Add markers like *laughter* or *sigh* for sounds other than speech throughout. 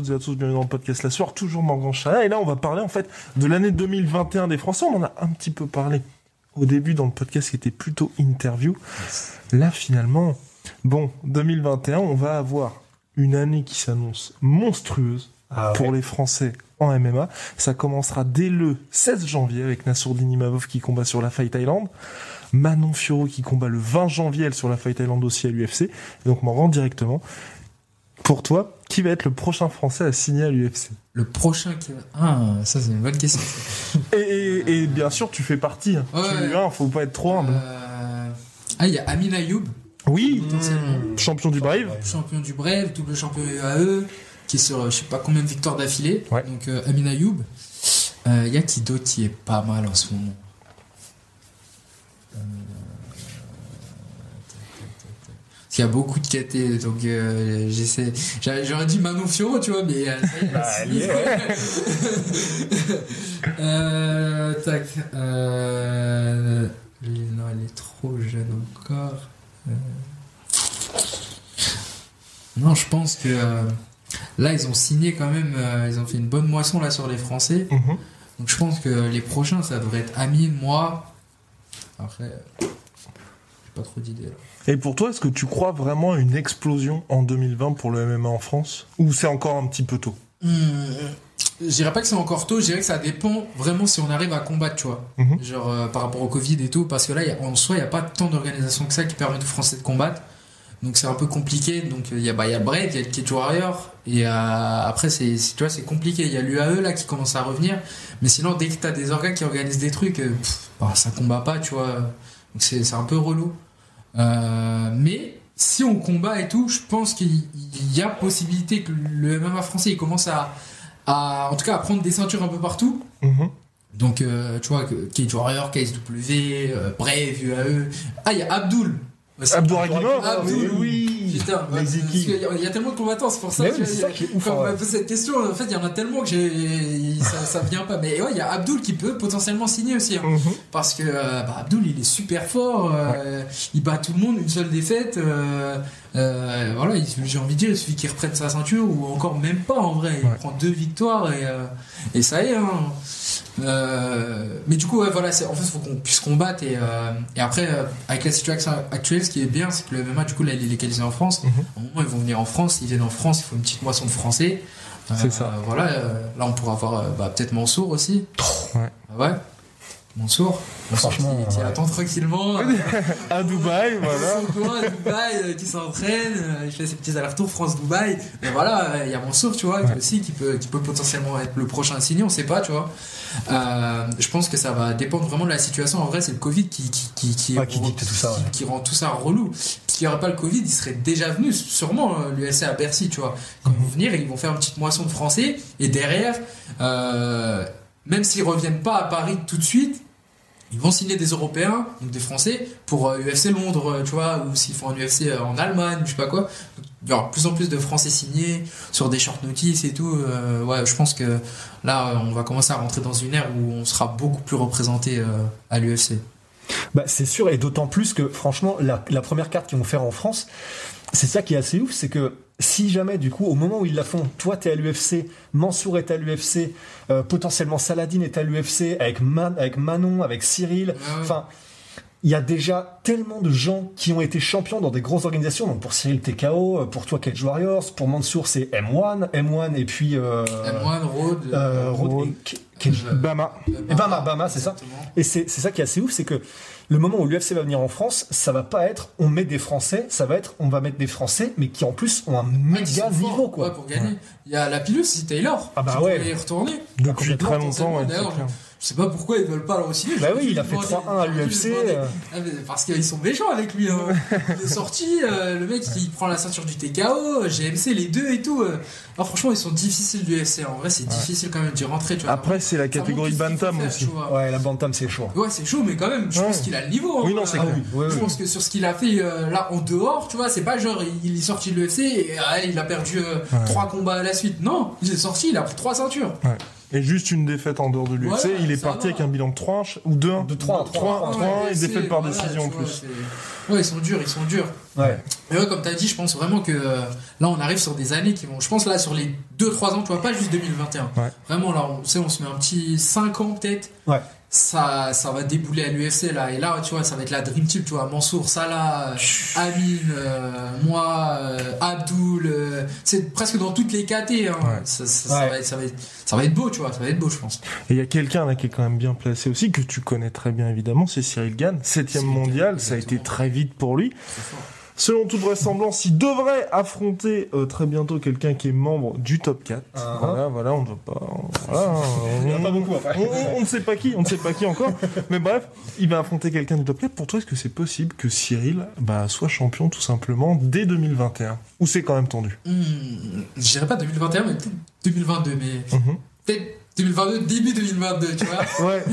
Toutes et à tous, bienvenue dans le podcast La Soir, toujours Morgan Chala. Et là, on va parler en fait de l'année 2021 des Français. On en a un petit peu parlé au début dans le podcast qui était plutôt interview. Là, finalement, bon, 2021, on va avoir une année qui s'annonce monstrueuse Ah pour les Français en MMA. Ça commencera dès le 16 janvier avec Nassourdine Imavov qui combat sur la Fight Island. Manon Fiorot qui combat le 20 janvier elle, sur la Fight Island aussi à l'UFC. Donc, rend directement. Pour toi, qui va être le prochain Français à signer à l'UFC Le prochain qui va... Ah, ça c'est une bonne question. *laughs* et, et- et bien sûr, tu fais partie. hein. Ouais, tu faut pas être trop humble. Euh, Ah, il y a Amin Ayoub, Oui, champion du Brave. champion du Brave, double champion UAE, qui est sur je sais pas combien de victoires d'affilée. Ouais. Donc euh, Amin Ayoub. Euh, Il y a qui d'autre qui est pas mal en ce moment? Qu'il y a beaucoup de KT, donc euh, j'essaie. j'a- J'aurais dit Manon Fiorot, tu vois, mais. *laughs* Euh, tac. Euh, non, elle est trop jeune encore. Euh, non, je pense que euh, là, ils ont signé quand même. ils ont fait une bonne moisson là sur les Français. Mhm. Donc je pense que les prochains, ça devrait être Amine, moi. Après, pas trop d'idées là. Et pour toi, est-ce que tu crois vraiment à une explosion en 2020 pour le MMA en France? Ou c'est encore un petit peu tôt? Hmm, je dirais pas que c'est encore tôt, je dirais que ça dépend vraiment si on arrive à combattre, tu vois. Mhm. Genre euh, par rapport au Covid et tout, parce que là, il y a- en soi, il n'y a pas tant d'organisations que ça qui permettent aux Français de combattre. Donc c'est un peu compliqué. Donc il y a, bah, il y a Brave, il y a le Cage Warrior. Et euh, après, c'est, tu vois, c'est compliqué. Il y a l'UAE là qui commence à revenir. Mais sinon, dès que tu as des organes qui organisent des trucs, euh, pff, bah, ça combat pas, tu vois. Donc c'est, c'est un peu relou. Euh, mais si on combat et tout, je pense qu'il il y a possibilité que le MMA français il commence à, à en tout cas à prendre des ceintures un peu partout. Mhm. Donc euh, tu vois que Cage Warrior, KSW, euh, Brave, UAE. Ah il y a Abdul. Aussi. Abdouragimov Abdul, oui Putain, Les parce équipes. qu'il y a- il y a tellement de combattants, c'est pour ça que cette question, en fait, il y en a tellement que j'ai, ça, ça vient pas. Mais ouais, il y a Abdul qui peut potentiellement signer aussi. hein. Mhm. Parce que euh, bah, Abdul, il est super fort. euh, Il bat tout le monde, une seule défaite. euh, euh, voilà, il- j'ai envie de dire, il suffit qu'il reprenne sa ceinture ou encore même pas en vrai. Il Ouais. prend deux victoires et, et ça y est. hein. Euh, mais du coup, ouais, voilà, en fait, il faut qu'on puisse combattre. Et, euh, et après, euh, avec la situation actuelle, ce qui est bien, c'est que le MMA, du coup, là, il est légalisé en France. Mhm. Au moment ils vont venir en France, ils viennent en France, il faut une petite moisson de français. C'est ça. Voilà, là, on pourra avoir bah, peut-être Mansour aussi. Ouais. Ouais. Mansour. Mansour Franchement, qui, qui ouais. attend tranquillement. euh, *laughs* À Dubaï, *laughs* voilà. son coin à Dubaï, euh, qui s'entraîne, euh, il fait ses petits allers-retours France-Dubaï. Mais voilà, euh, il y a Mansour, tu vois, Ouais. aussi, qui peut, qui peut potentiellement être le prochain à signer, on sait pas, tu vois. Euh, je pense que ça va dépendre vraiment de la situation. En vrai, c'est le Covid qui, qui, qui, qui, Ouais, qui dicte tout ça, ouais. qui, qui rend tout ça relou. S'il n'y aurait pas le Covid, il serait déjà venu, sûrement, euh, l'USC à Bercy, tu vois. Quand ils vont venir, ils vont faire une petite moisson de Français, et derrière, euh, même s'ils reviennent pas à Paris tout de suite, ils vont signer des Européens, donc des Français, pour euh, UFC Londres, euh, tu vois, ou s'ils font un UFC euh, en Allemagne, je sais pas quoi. Il y aura plus en plus de Français signés sur des short notices et tout. euh, ouais, je pense que là, euh, on va commencer à rentrer dans une ère où on sera beaucoup plus représenté euh, à l'UFC. Bah, c'est sûr, et d'autant plus que, franchement, la, la première carte qu'ils vont faire en France, c'est ça qui est assez ouf, c'est que si jamais, du coup, au moment où ils la font, toi, t'es à l'UFC, Mansour est à l'UFC, euh, potentiellement Saladin est à l'UFC, avec, Man- avec Manon, avec Cyril, Ouais, ouais. Il y a déjà tellement de gens qui ont été champions dans des grosses organisations. Donc pour Cyril TKO, pour toi Cage Warriors, pour Mansour c'est M1, M1 et puis euh, M1, Road, euh, Road Road. et Euh, Bama. et Bama, Bama, c'est ça. Et c'est c'est ça qui est assez ouf, c'est que le moment où l'UFC va venir en France, ça va pas être on met des Français, ça va être on va mettre des Français, mais qui en plus ont un méga niveau quoi. ouais, pour gagner. Il y a la pilule, c'est Taylor. Ah bah qui ouais. y retourner. Depuis complètement, très longtemps, ouais. Je sais pas pourquoi ils veulent pas le re-signer. Bah oui, il a fait demander. 3-1 à l'UFC, euh. Ah, parce qu'ils sont méchants avec lui. hein. Il est sorti, euh, le mec il prend la ceinture du TKO, GMC, les deux et tout. euh. Alors, franchement, ils sont difficiles du UFC. En vrai, c'est difficile quand même d'y rentrer. Tu vois. Après, c'est la catégorie Bantam faire, aussi. Ouais, la Bantam c'est chaud. Ouais, c'est chaud, mais quand même, je Ouais. pense qu'il a le niveau. hein. Oui, non, c'est Euh. Ouais, je ouais. pense que sur ce qu'il a fait euh, là en dehors, tu vois, c'est pas genre il est sorti de l'UFC et ah, il a perdu euh, Ouais. trois combats à la suite. Non, il est sorti, il a pris trois ceintures. Ouais. Et juste une défaite en dehors de l'UFC, il est parti va. avec un bilan de 3 ou 2 De 3, 3, 3, Ouais, et c'est- défaite par voilà, décision en plus. Ouais, ils sont durs, ils sont durs. Ouais. Mais ouais, comme t'as dit, je pense vraiment que euh, là, on arrive sur des années qui vont. Je pense là, sur les 2-3 ans, tu vois, pas juste 2021. Ouais. Vraiment, là, on, tu sais, on se met un petit 5 ans peut-être. Ouais. Ça, ça va débouler à l'UFC là. Et là, tu vois, ça va être la Dream Team, tu vois. Mansour, Salah, euh, Amin, euh, moi, euh, Abdul. euh, c'est presque dans toutes les KT. Hein. Ouais. Ça, ça- ça Ouais. va être, ça, va être, ça va être beau, tu vois. Ça va être beau, je pense. Et il y a quelqu'un là qui est quand même bien placé aussi, que tu connais très bien évidemment, c'est Cyril Gann, 7 Cyril mondial, ça a été très vite pour lui. C'est fort. Selon toute vraisemblance, il devrait affronter euh, très bientôt quelqu'un qui est membre du top 4. Ah. Voilà, voilà, on ne pas. Voilà, pas on, *laughs* beaucoup après. on- ne sait pas qui, on ne sait pas qui encore. *laughs* Mais bref, il va affronter quelqu'un du top 4. Pour toi, est-ce que c'est possible que Cyril bah, soit champion tout simplement dès 2021 Ou c'est quand même tendu? Hmm, je dirais pas 2021, mais peut-être 2022. Mais peut-être 2022, début 2022, tu vois. *laughs* Ouais,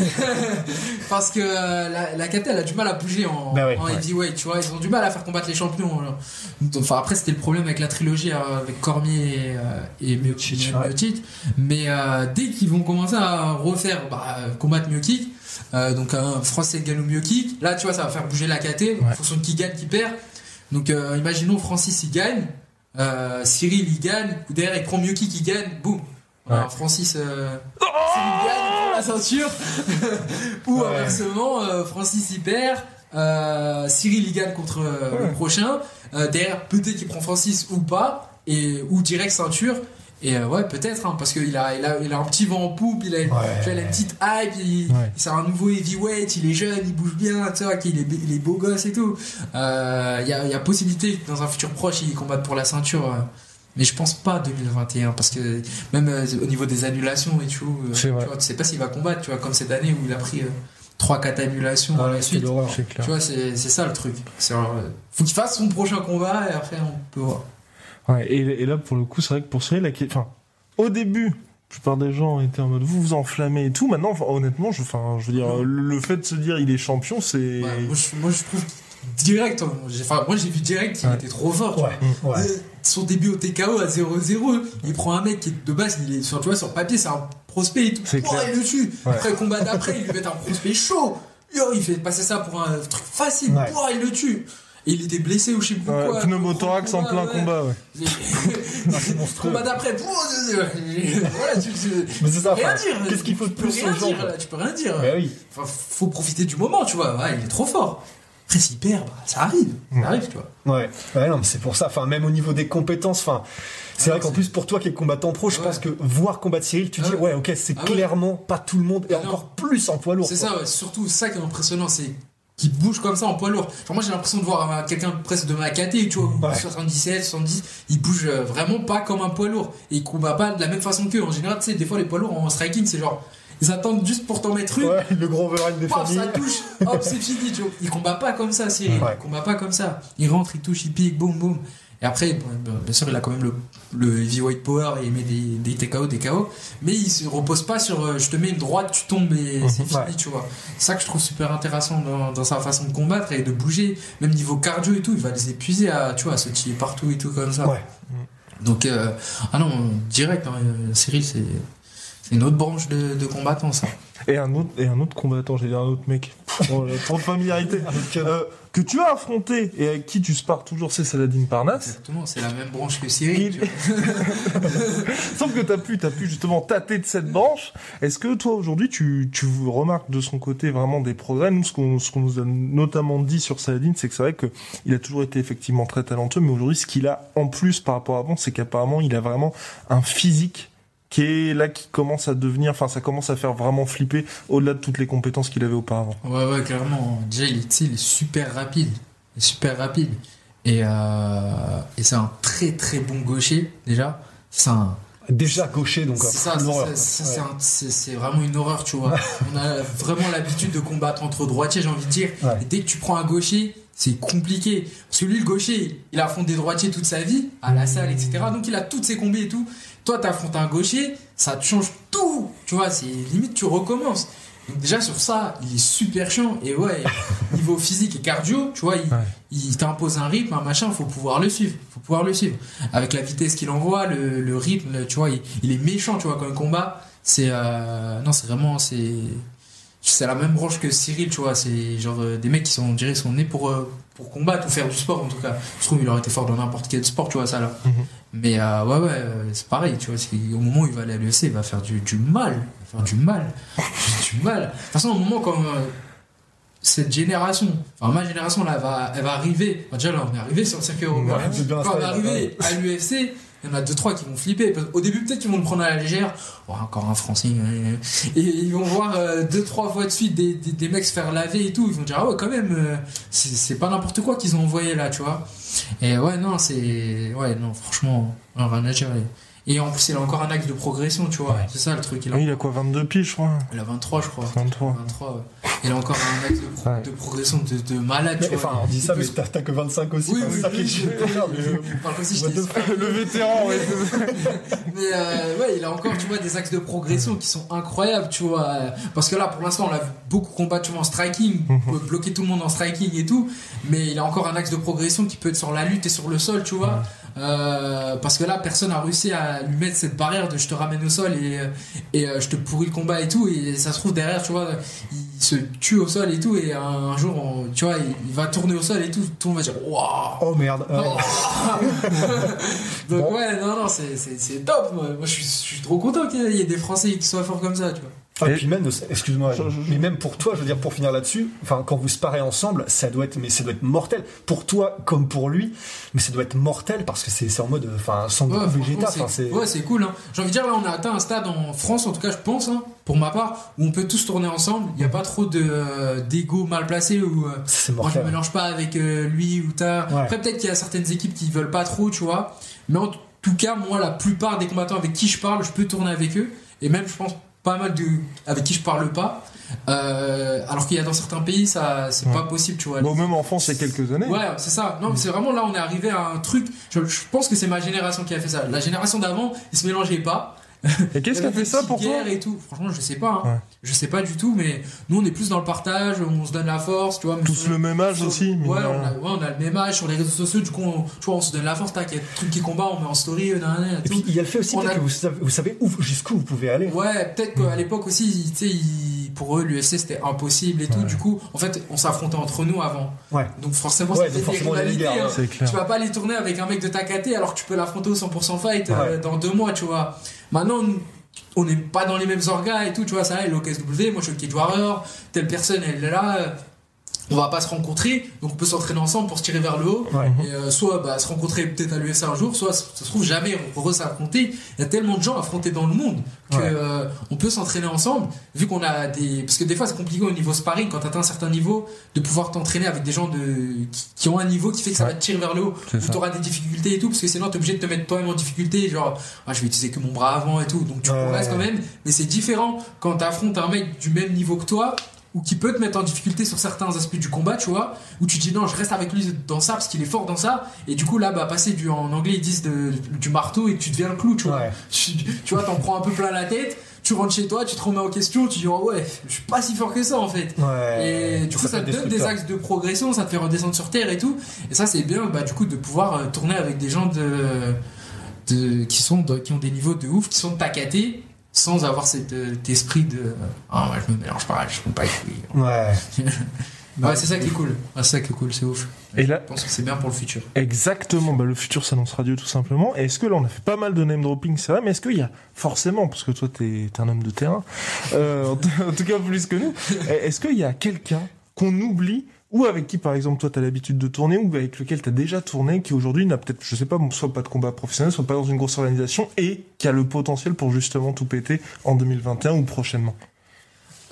*laughs* Parce que euh, la, la KT, elle a du mal à bouger en, Bah ouais, en ouais. heavyweight, tu vois. Ils ont du mal à faire combattre les champions. là. Enfin, après, c'était le problème avec la trilogie euh, avec Cormier et, euh, et Miocic. Mais euh, dès qu'ils vont commencer à refaire bah, combattre Miocic, euh, donc un Français gagne au Miocic, là, tu vois, ça va faire bouger la KT en fonction de qui gagne, qui perd. Donc, imaginons Francis, il gagne. Cyril, il gagne. Ou derrière, il prend Miocic, il gagne. Boum. Francis, euh, Cyril gagne, il prend la ceinture. *laughs* Ou Ouais. inversement, euh, Francis il perd, euh, Cyril il gagne contre euh, Ouais. le prochain. Derrière, peut-être qu'il prend Francis ou pas, et ou direct ceinture. Et ouais, peut-être, hein, parce qu'il a, il a, il a un petit vent en poupe, il a, une- Ouais. tu vois, il a une petite hype, il, c'est un nouveau heavyweight, il est jeune, il bouge bien, tu vois, qu'il est, il est beau gosse et tout. Il y, a, il y a possibilité que dans un futur proche, il combatte pour la ceinture. Euh, mais je pense pas 2021 parce que même euh, au niveau des annulations et tout, euh, tu vois, tu sais pas s'il va combattre, tu vois, comme cette année où il a pris 3-4 annulations à la suite. Tu vois, c'est c'est ça le truc. Euh, faut qu'il fasse son prochain combat et après on peut voir. Ouais, et, et là, pour le coup, c'est vrai que pour Cyril, la... enfin, au début, la plupart des gens étaient en mode vous vous enflammez et tout. Maintenant, enfin, honnêtement, je, enfin, je veux dire, le, fait de se dire il est champion, c'est. Ouais, moi, je, moi je trouve direct, hein, enfin moi j'ai vu direct qu'il Ouais. était trop fort. tu Ouais, vois. ouais. Euh, son début au TKO à 0-0, il prend un mec qui de base, il est sur, tu vois, sur papier, c'est un prospect et tout. Oh, il le tue. Ouais. Après combat d'après, il *laughs* lui met un prospect chaud. Yo, il fait passer ça pour un truc facile. Ouais. Oh, il le tue. Et il était blessé ou je sais plus Ouais, quoi. pneumothorax en plein combat, ouais. *laughs* Combat d'après. voilà, tu, Mais c'est ça, rien dire. qu'est-ce qu'il faut de plus rien dire, là, Tu peux rien dire. Bah oui. Enfin, faut profiter du moment, tu vois. Il est trop fort. Après, s'il perd, bah, ça arrive. Ça arrive, tu vois. Ouais, ouais non, mais c'est pour ça. Enfin, même au niveau des compétences, enfin, c'est Ah vrai qu'en plus pour toi qui es combattant pro, je Ouais. pense que voir combattre Cyril, tu Ah dis ouais. ok, c'est Ah ouais. clairement pas tout le monde et non. encore plus en poids lourd. C'est ça, ouais. surtout ça qui est impressionnant, c'est qu'il bouge comme ça en poids lourd. Enfin, moi j'ai l'impression de voir quelqu'un presque de ma KT, tu vois, Ouais. 77, 70, il bouge euh, vraiment pas comme un poids lourd. Et il combat pas de la même façon qu'eux. En général, tu sais, des fois les poids lourds en striking, c'est genre, ils attendent juste pour t'en mettre une. Ouais, le gros overhand des Paf, familles. ça touche, hop, c'est fini, tu vois. Il combat pas comme ça, Cyril. Ouais. Il combat pas comme ça. Il rentre, il touche, il pique, boum, boum. Et après, bon, bien sûr, il a quand même le, le heavyweight power et il met des, des TKO, des KO. Mais il se repose pas sur euh, je te mets une droite, tu tombes et c'est fini, Ouais. tu vois. C'est ça que je trouve super intéressant dans, dans sa façon de combattre et de bouger. Même niveau cardio et tout, il va les épuiser à, tu vois, à se tirer partout et tout comme ça. Ouais. Donc, euh, ah non, direct, hein, euh, Cyril, c'est. C'est une autre branche de, de combattants, ça. Et un autre, et un autre combattant, j'ai dit un autre mec. *laughs* Oh, là, trop de familiarité. Euh, que tu as affronté et avec qui tu spares toujours, c'est Saladin Parnasse. Exactement, c'est la même branche que Cyril. Il-. *laughs* Sauf que t'as pu, t'as pu justement tâter de cette branche. Est-ce que toi aujourd'hui, tu, tu remarques de son côté vraiment des progrès? Nous, ce qu'on, ce qu'on nous a notamment dit sur Saladin, c'est que c'est vrai que il a toujours été effectivement très talentueux, mais aujourd'hui, ce qu'il a en plus par rapport à avant, c'est qu'apparemment, il a vraiment un physique qui est là, qui commence à devenir, enfin, ça commence à faire vraiment flipper au-delà de toutes les compétences qu'il avait auparavant. Ouais, ouais, clairement. Déjà, il est, tu sais, il est super rapide. Il est super rapide. Et, euh, et c'est un très très bon gaucher, déjà. C'est un. Déjà gaucher, donc C'est Ouais. vraiment une horreur, tu vois. *laughs* On a vraiment l'habitude de combattre entre droitiers, j'ai envie de dire. Ouais. Et dès que tu prends un gaucher, c'est compliqué. Parce que lui, le gaucher, il affronte des droitiers toute sa vie, à la salle, etc. Donc il a toutes ses combis et tout. Toi, t'affrontes un gaucher, ça te change tout. Tu vois, c'est limite, tu recommences. Donc déjà sur ça, il est super chiant. Et ouais, *laughs* niveau physique et cardio, tu vois, il, Ouais. il t'impose un rythme, un machin, faut pouvoir le suivre. Faut pouvoir le suivre. Avec la vitesse qu'il envoie, le, le rythme, le- tu vois, il, il est méchant, tu vois, quand il combat. C'est euh, non, c'est vraiment c'est c'est la même branche que Cyril, tu vois. C'est genre euh, des mecs qui sont, on dirait, sont nés pour euh, pour combattre ou faire du sport en tout cas. Je trouve qu'il aurait été fort dans n'importe quel sport, tu vois ça là. Mhm. Mais euh, ouais ouais, euh, c'est pareil, tu vois. Au moment où il va aller à l'UFC, il va faire du, du mal, il va faire du mal, *laughs* du mal. De toute façon, au moment quand euh, cette génération, enfin ma génération là, elle va, elle va arriver. Enfin, déjà là, on est arrivé sur le circuit européen. Ouais, Quand on va arriver à l'UFC, il y en a deux trois qui vont flipper. Au début, peut-être qu'ils vont le prendre à la légère. Oh, encore un Français. Et ils vont voir euh, deux trois fois de suite des, des, mecs se faire laver et tout. Ils vont dire ah ouais quand même, euh, c'est pas n'importe quoi qu'ils ont envoyé là, tu vois. Et ouais non c'est ouais non franchement à dire. Et en plus il a encore un axe de progression, tu vois. Ouais. C'est ça le truc. Il a, Oui, il a quoi, 22 piges, je crois il a 23 je crois. 23. 23. ouais. Il a encore un axe de, pro- Ouais. de progression de, de malade. Mais, tu enfin, vois. on dit ça, mais t'as que 25 aussi. Oui, enfin, oui, ça qui est oui, chiant, *laughs* oui, mais, oui. euh, Enfin, comme si what j'étais the Le vétéran, ouais. *laughs* Mais euh, ouais, il a encore, tu vois, des axes de progression qui sont incroyables, tu vois. euh, Parce que là, pour l'instant, on l'a vu beaucoup combattre tu vois, en striking, Mhm. bloquer tout le monde en striking et tout. Mais il a encore un axe de progression qui peut être sur la lutte et sur le sol, tu vois. Euh, parce que là, personne n'a réussi à lui mettre cette barrière de je te ramène au sol et, et euh, je te pourris le combat et tout. Et ça se trouve derrière, tu vois, il se tue au sol et tout. Et un, un jour, on- tu vois, il, va tourner au sol et tout. Tout le monde va dire waouh! Oh merde. euh, *laughs* Donc Bon. ouais, non, non, c'est top. Moi, Moi, je, suis, je suis trop content qu'il y ait des Français qui soient forts comme ça, tu vois. Ah, Et- puis même, excuse-moi, mais même pour toi, je veux dire, pour finir là-dessus, enfin, quand vous sparez ensemble, ça doit être, mais ça doit être mortel. Pour toi, comme pour lui, mais ça doit être mortel parce que c'est en mode, enfin, sans Ouais, végétal, c'est, ouais, c'est cool. Hein. J'ai envie de dire, là, on a atteint un stade en France, en tout cas, je pense, hein, pour ma part, où on peut tous tourner ensemble. Il n'y a pas trop de, euh, d'ego mal placé ou. euh, C'est moi, je me mélange pas avec euh, lui ou ta. Ouais. Après, peut-être qu'il y a certaines équipes qui veulent pas trop, tu vois. Mais en tout cas, moi, la plupart des combattants avec qui je parle, je peux tourner avec eux. Et même, je pense, pas mal de avec qui je parle pas. Euh, alors qu'il y a dans certains pays, ça, c'est Ouais. pas possible, tu vois. Bon, même en France, il y a quelques années. Ouais, c'est ça. Non, mais c'est vraiment là, on est arrivé à un truc. Je, je pense que c'est ma génération qui a fait ça. La génération d'avant, ils se mélangeaient pas. *laughs* Et qu'est-ce Il qui a fait ça pour toi et tout. Franchement, je sais pas. hein. Ouais. Je sais pas du tout, mais nous, on est plus dans le partage. On se donne la force, tu vois. mais Tous sur- le même âge sur- aussi. Ouais, on a, ouais, on a le même âge sur les réseaux sociaux. Du coup, on, tu vois, on se donne la force. Tac, il y a des trucs qui combat, on met en story. euh, nan, nan, nan, Et puis tout. il y a le fait aussi a- que vous savez, vous savez où jusqu'où vous pouvez aller. Ouais, peut-être qu'à l'époque aussi, tu sais, ils- pour eux, l'UFC c'était impossible et tout. Ouais. Du coup, en fait, on s'affrontait entre nous avant. Ouais. Donc forcément, Ouais, c'était des il rivalités. hein. Clair. Tu vas pas aller tourner avec un mec de ta caté alors que tu peux l'affronter au 100% fight euh, dans deux mois, tu vois. Maintenant, on- n'est pas dans les mêmes orgas et tout, tu vois. Ça, elle est au KSW, moi je suis le Cage Warrior, telle personne elle est là. On va pas se rencontrer, donc on peut s'entraîner ensemble pour se tirer vers le haut. Ouais. Et euh, soit bah, se rencontrer peut-être à l'UFC un jour, soit ça se trouve jamais re s'affronter. Il y a tellement de gens affrontés dans le monde que Ouais. euh, on peut s'entraîner ensemble. Vu qu'on a des, parce que des fois c'est compliqué au niveau sparring quand atteins un certain niveau de pouvoir t'entraîner avec des gens de qui, qui ont un niveau qui fait que ça Ouais. va te tirer vers le haut. Tu auras des difficultés et tout, parce que sinon t'es obligé de te mettre toi-même en difficulté. Genre, ah, je vais utiliser que mon bras avant et tout. Donc tu progresses quand même, mais c'est différent quand t'affrontes un mec du même niveau que toi ou qui peut te mettre en difficulté sur certains aspects du combat, tu vois, où tu dis non, je reste avec lui dans ça parce qu'il est fort dans ça, et du coup là, bah passer du en anglais ils disent de- du marteau et que tu deviens le clou, tu vois. Ouais. *laughs* Tu, tu vois, t'en prends un peu plein la tête, tu rentres chez toi, tu te remets en question, tu dis oh ouais, je suis pas si fort que ça en fait. Ouais. Et du coup, ça, te donne des axes de progression, ça te fait redescendre sur terre et tout. Et ça, c'est bien, bah, du coup, de pouvoir euh, tourner avec des gens de, de, qui, sont de- qui ont des niveaux de ouf, qui sont de ta caté, sans avoir cet euh, esprit de ah ouais, je me mélange pas, je compte pas les. Ouais. *laughs* Ouais, c'est ça qui est cool. C'est ça qui est cool, c'est ouf. Et là, Je pense que c'est bien pour le futur. Exactement, bah, le futur s'annoncera Dieu tout simplement. Et est-ce que là on a fait pas mal de name dropping, c'est vrai, mais est-ce qu'il y a forcément, parce que toi t'es t'es un homme de terrain, euh, en tout cas plus que nous, *laughs* est-ce qu'il y a quelqu'un qu'on oublie ou avec qui par exemple toi t'as l'habitude de tourner ou avec lequel t'as déjà tourné qui aujourd'hui n'a peut-être, je sais pas, soit pas de combat professionnel, soit pas dans une grosse organisation et qui a le potentiel pour justement tout péter en 2021 ou prochainement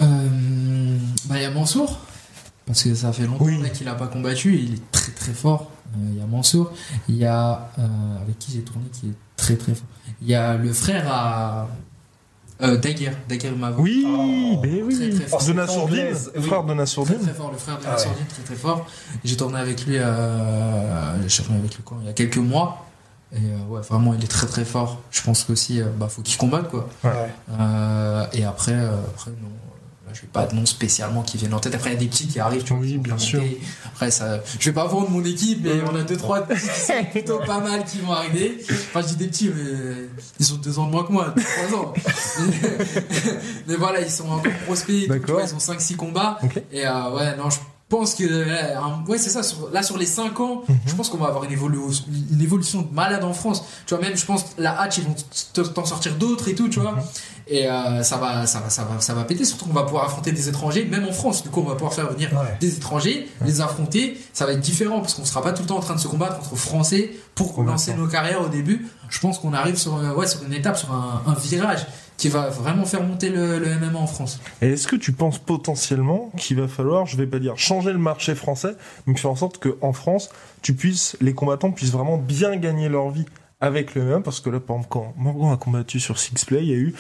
Euh, bah, il y a Mansour. Parce que ça fait longtemps Oui. qu'il a pas combattu et il est très très fort. Euh, Il y a Mansour. Il y a. euh, avec qui j'ai tourné qui est très très fort. Il y a le frère à. Euh, Daguerre. Daguerre Mavo. Oui, Oh, ben oui, très, très fort. de Nassourdine, Anglaise, oui. frère de Très Nassourdine. très fort, le frère de Ah ouais. Sordine, très très fort. J'ai tourné avec lui, euh, j'ai tourné avec lui quand Il y a quelques mois. Et euh, ouais, vraiment, il est très très fort. Je pense qu'aussi, euh, bah, faut qu'il combatte quoi. Ouais. Euh, et après, euh, après non, je vais pas de nom spécialement qui viennent en tête. Après, il y a des petits qui arrivent. Tu vois, Oui, sont bien sûr. Après, ça, je vais pas vendre mon équipe, mais on a deux trois petits qui sont *laughs* plutôt pas mal qui vont arriver. Enfin, je dis des petits, mais ils ont deux ans de moins que moi, trois ans. *laughs* mais, *laughs* mais voilà, ils sont encore prospects. tu vois, Ils ont 5-6 combats. Ok. Et euh, ouais, non, je pense que euh, ouais, c'est ça. sur- là, sur les 5 ans, Mhm. je pense qu'on va avoir une, évolu- une évolution de malade en France. Tu vois, même, je pense, la Hatch, ils vont t'en sortir d'autres et tout, tu vois. Mhm. Et euh, ça va, ça va, ça va, ça va péter. Surtout qu'on va pouvoir affronter des étrangers, même en France. Du coup, on va pouvoir faire venir Ouais. des étrangers, les affronter. Ça va être différent parce qu'on sera pas tout le temps en train de se combattre entre Français pour lancer nos carrières au début. Je pense qu'on arrive sur, euh, ouais, sur une étape, sur un, un virage qui va vraiment faire monter le, le MMA en France. Et est-ce que tu penses potentiellement qu'il va falloir, je vais pas dire changer le marché français, mais faire en sorte qu'en France, tu puisses, les combattants puissent vraiment bien gagner leur vie avec le MMA, parce que là, par exemple, quand Morgan a combattu sur Sixplay, il y a eu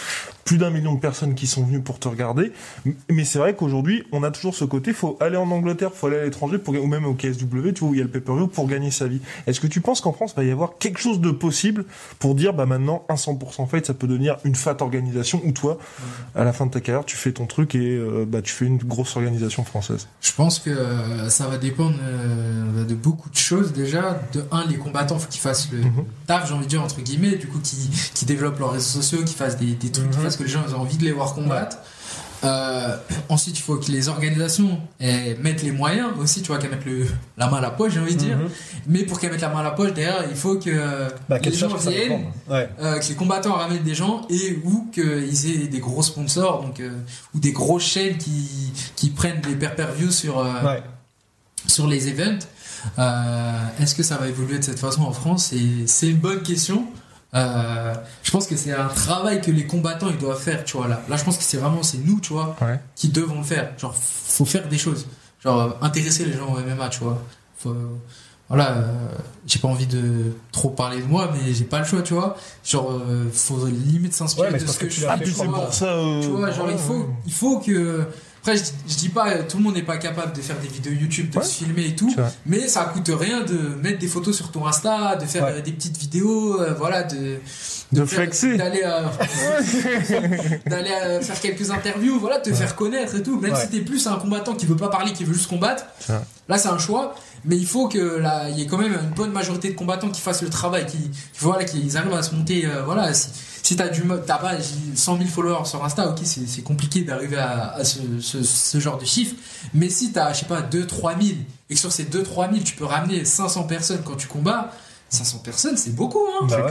plus d'un million de personnes qui sont venues pour te regarder. Mais c'est vrai qu'aujourd'hui, on a toujours ce côté, faut aller en Angleterre, faut aller à l'étranger, pour, ou même au KSW, tu vois, où il y a le pay-per-view, pour gagner sa vie. Est-ce que tu penses qu'en France, il va y avoir quelque chose de possible pour dire, bah maintenant, un 100% fight, ça peut devenir une fat organisation, où toi, à la fin de ta carrière, tu fais ton truc et euh, bah, tu fais une grosse organisation française? Je pense que euh, ça va dépendre euh, de beaucoup de choses déjà. De un, les combattants, faut qu'ils fassent le Mhm. taf, envie de dire entre guillemets, du coup, qui, qui développent leurs réseaux sociaux, qui fassent des, des trucs, qui Mhm. fassent que les gens aient envie de les voir combattre. Euh, ensuite, il faut que les organisations mettent les moyens aussi, tu vois, qu'elles mettent le, la main à la poche, j'ai envie de dire. Mhm. Mais pour qu'elles mettent la main à la poche, derrière, il faut que Bah, les gens viennent, Ouais. euh, que les combattants ramènent des gens et ou qu'ils aient des gros sponsors, donc euh, ou des grosses chaînes qui, qui prennent des per-per-views sur euh, Ouais. sur les events. Euh, Est-ce que ça va évoluer de cette façon en France? C'est une bonne question. Euh, je pense que c'est un travail que les combattants ils doivent faire, tu vois là. Là, je pense que c'est vraiment c'est nous, tu vois, Ouais. qui devons le faire. Genre, faut faire des choses. Genre, intéresser les gens au MMA, tu vois. Faut, voilà, euh, j'ai pas envie de trop parler de moi, mais j'ai pas le choix, tu vois. Genre, euh, faut limite s'inspirer Ouais, de ce que, que tu je l'as fais. fait tu c'est vois. pour ça. Tu vois, genre, ouais, il faut, ouais. il faut que. Après, je, je dis pas, tout le monde n'est pas capable de faire des vidéos YouTube, de Ouais. se filmer et tout, mais ça coûte rien de mettre des photos sur ton Insta, de faire Ouais. euh, des petites vidéos, euh, voilà, de. De flexer. D'aller euh, *laughs* d'aller faire quelques interviews, voilà, te faire connaître et tout. Même si t'es plus un combattant qui veut pas parler, qui veut juste combattre, là c'est un choix. Mais il faut que là, il y ait quand même une bonne majorité de combattants qui fassent le travail, qui, voilà, qu'ils arrivent à se monter, euh, voilà. Si, si t'as du, t'as pas j'ai 100 000 followers sur Insta, ok, c'est compliqué d'arriver à, ce, genre de chiffre. Mais si t'as, je sais pas, 2 3 000 et que sur ces 2 3 000 tu peux ramener 500 personnes quand tu combats, 500 personnes c'est beaucoup, hein. Bah.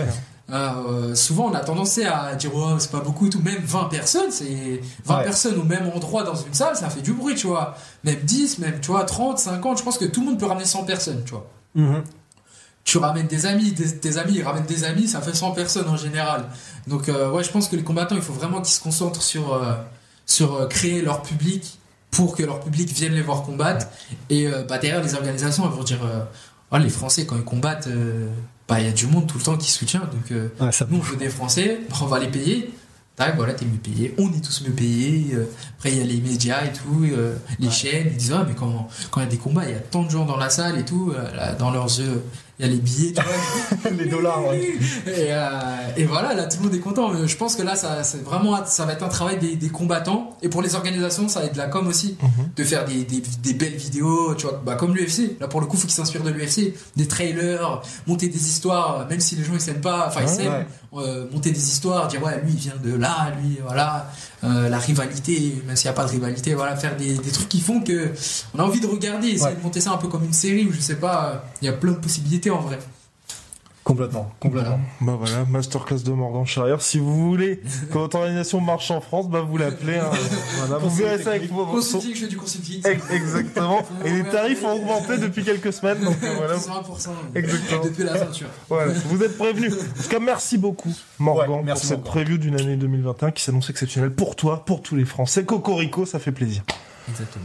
Euh, souvent on a tendance à dire oh, c'est pas beaucoup et tout. Même 20 personnes c'est 20 Ouais. personnes au même endroit dans une salle ça fait du bruit tu vois. Même 10 même tu vois 30 50 je pense que tout le monde peut ramener 100 personnes tu vois. Mhm. tu ramènes des amis des, tes amis ils ramènent des amis ça fait 100 personnes en général. Donc euh, ouais je pense que les combattants il faut vraiment qu'ils se concentrent sur euh, sur euh, créer leur public pour que leur public vienne les voir combattre. Et bah, derrière les organisations elles vont dire Ah, les français quand ils combattent bah il y a du monde tout le temps qui soutient donc euh, Ouais, ça nous, on veut des Français, on va les payer. Tac, voilà, t'es mieux payé. On est tous mieux payés. Euh, Après, il y a les médias et tout, euh, les chaînes. Ils disent, ah, mais quand quand il y a des combats, il y a tant de gens dans la salle et tout. là, dans leurs yeux, il y a les billets, tu vois. *laughs* Les dollars, ouais. Et, euh, et voilà, là tout le monde est content. Mais je pense que là, ça, c'est vraiment, ça va être un travail des, des combattants. Et pour les organisations, ça va être de la com aussi, Mhm. de faire des, des, des belles vidéos, tu vois, bah, comme l'UFC. Là pour le coup, faut qu'ils s'inspirent de l'UFC, des trailers, monter des histoires, même si les gens ils s'aiment pas, enfin ils Ouais, s'aiment, euh, monter des histoires, dire ouais lui il vient de là, lui voilà, euh, la rivalité, même s'il n'y a pas de rivalité, voilà, faire des, des trucs qui font que on a envie de regarder, essayer Ouais. de monter ça un peu comme une série ou je sais pas, euh, il y a plein de possibilités en vrai. Complètement, complètement. Bah voilà, masterclass de Morgan Charrière. Si vous voulez *laughs* que votre organisation marche en France, bah vous l'appelez. hein. Voilà, vous verrez ça avec vos... Consulting, je fais du consulting. Ex- Exactement. *laughs* Et les tarifs ont augmenté depuis quelques semaines. Donc euh, voilà. 100% Exactement. depuis la ceinture. *laughs* Voilà, vous êtes prévenus. En tout cas, merci beaucoup, Morgan, Ouais, merci, pour cette Morgan. preview d'une année 2021 qui s'annonce exceptionnelle pour toi, pour tous les Français. Cocorico, ça fait plaisir. Exactement.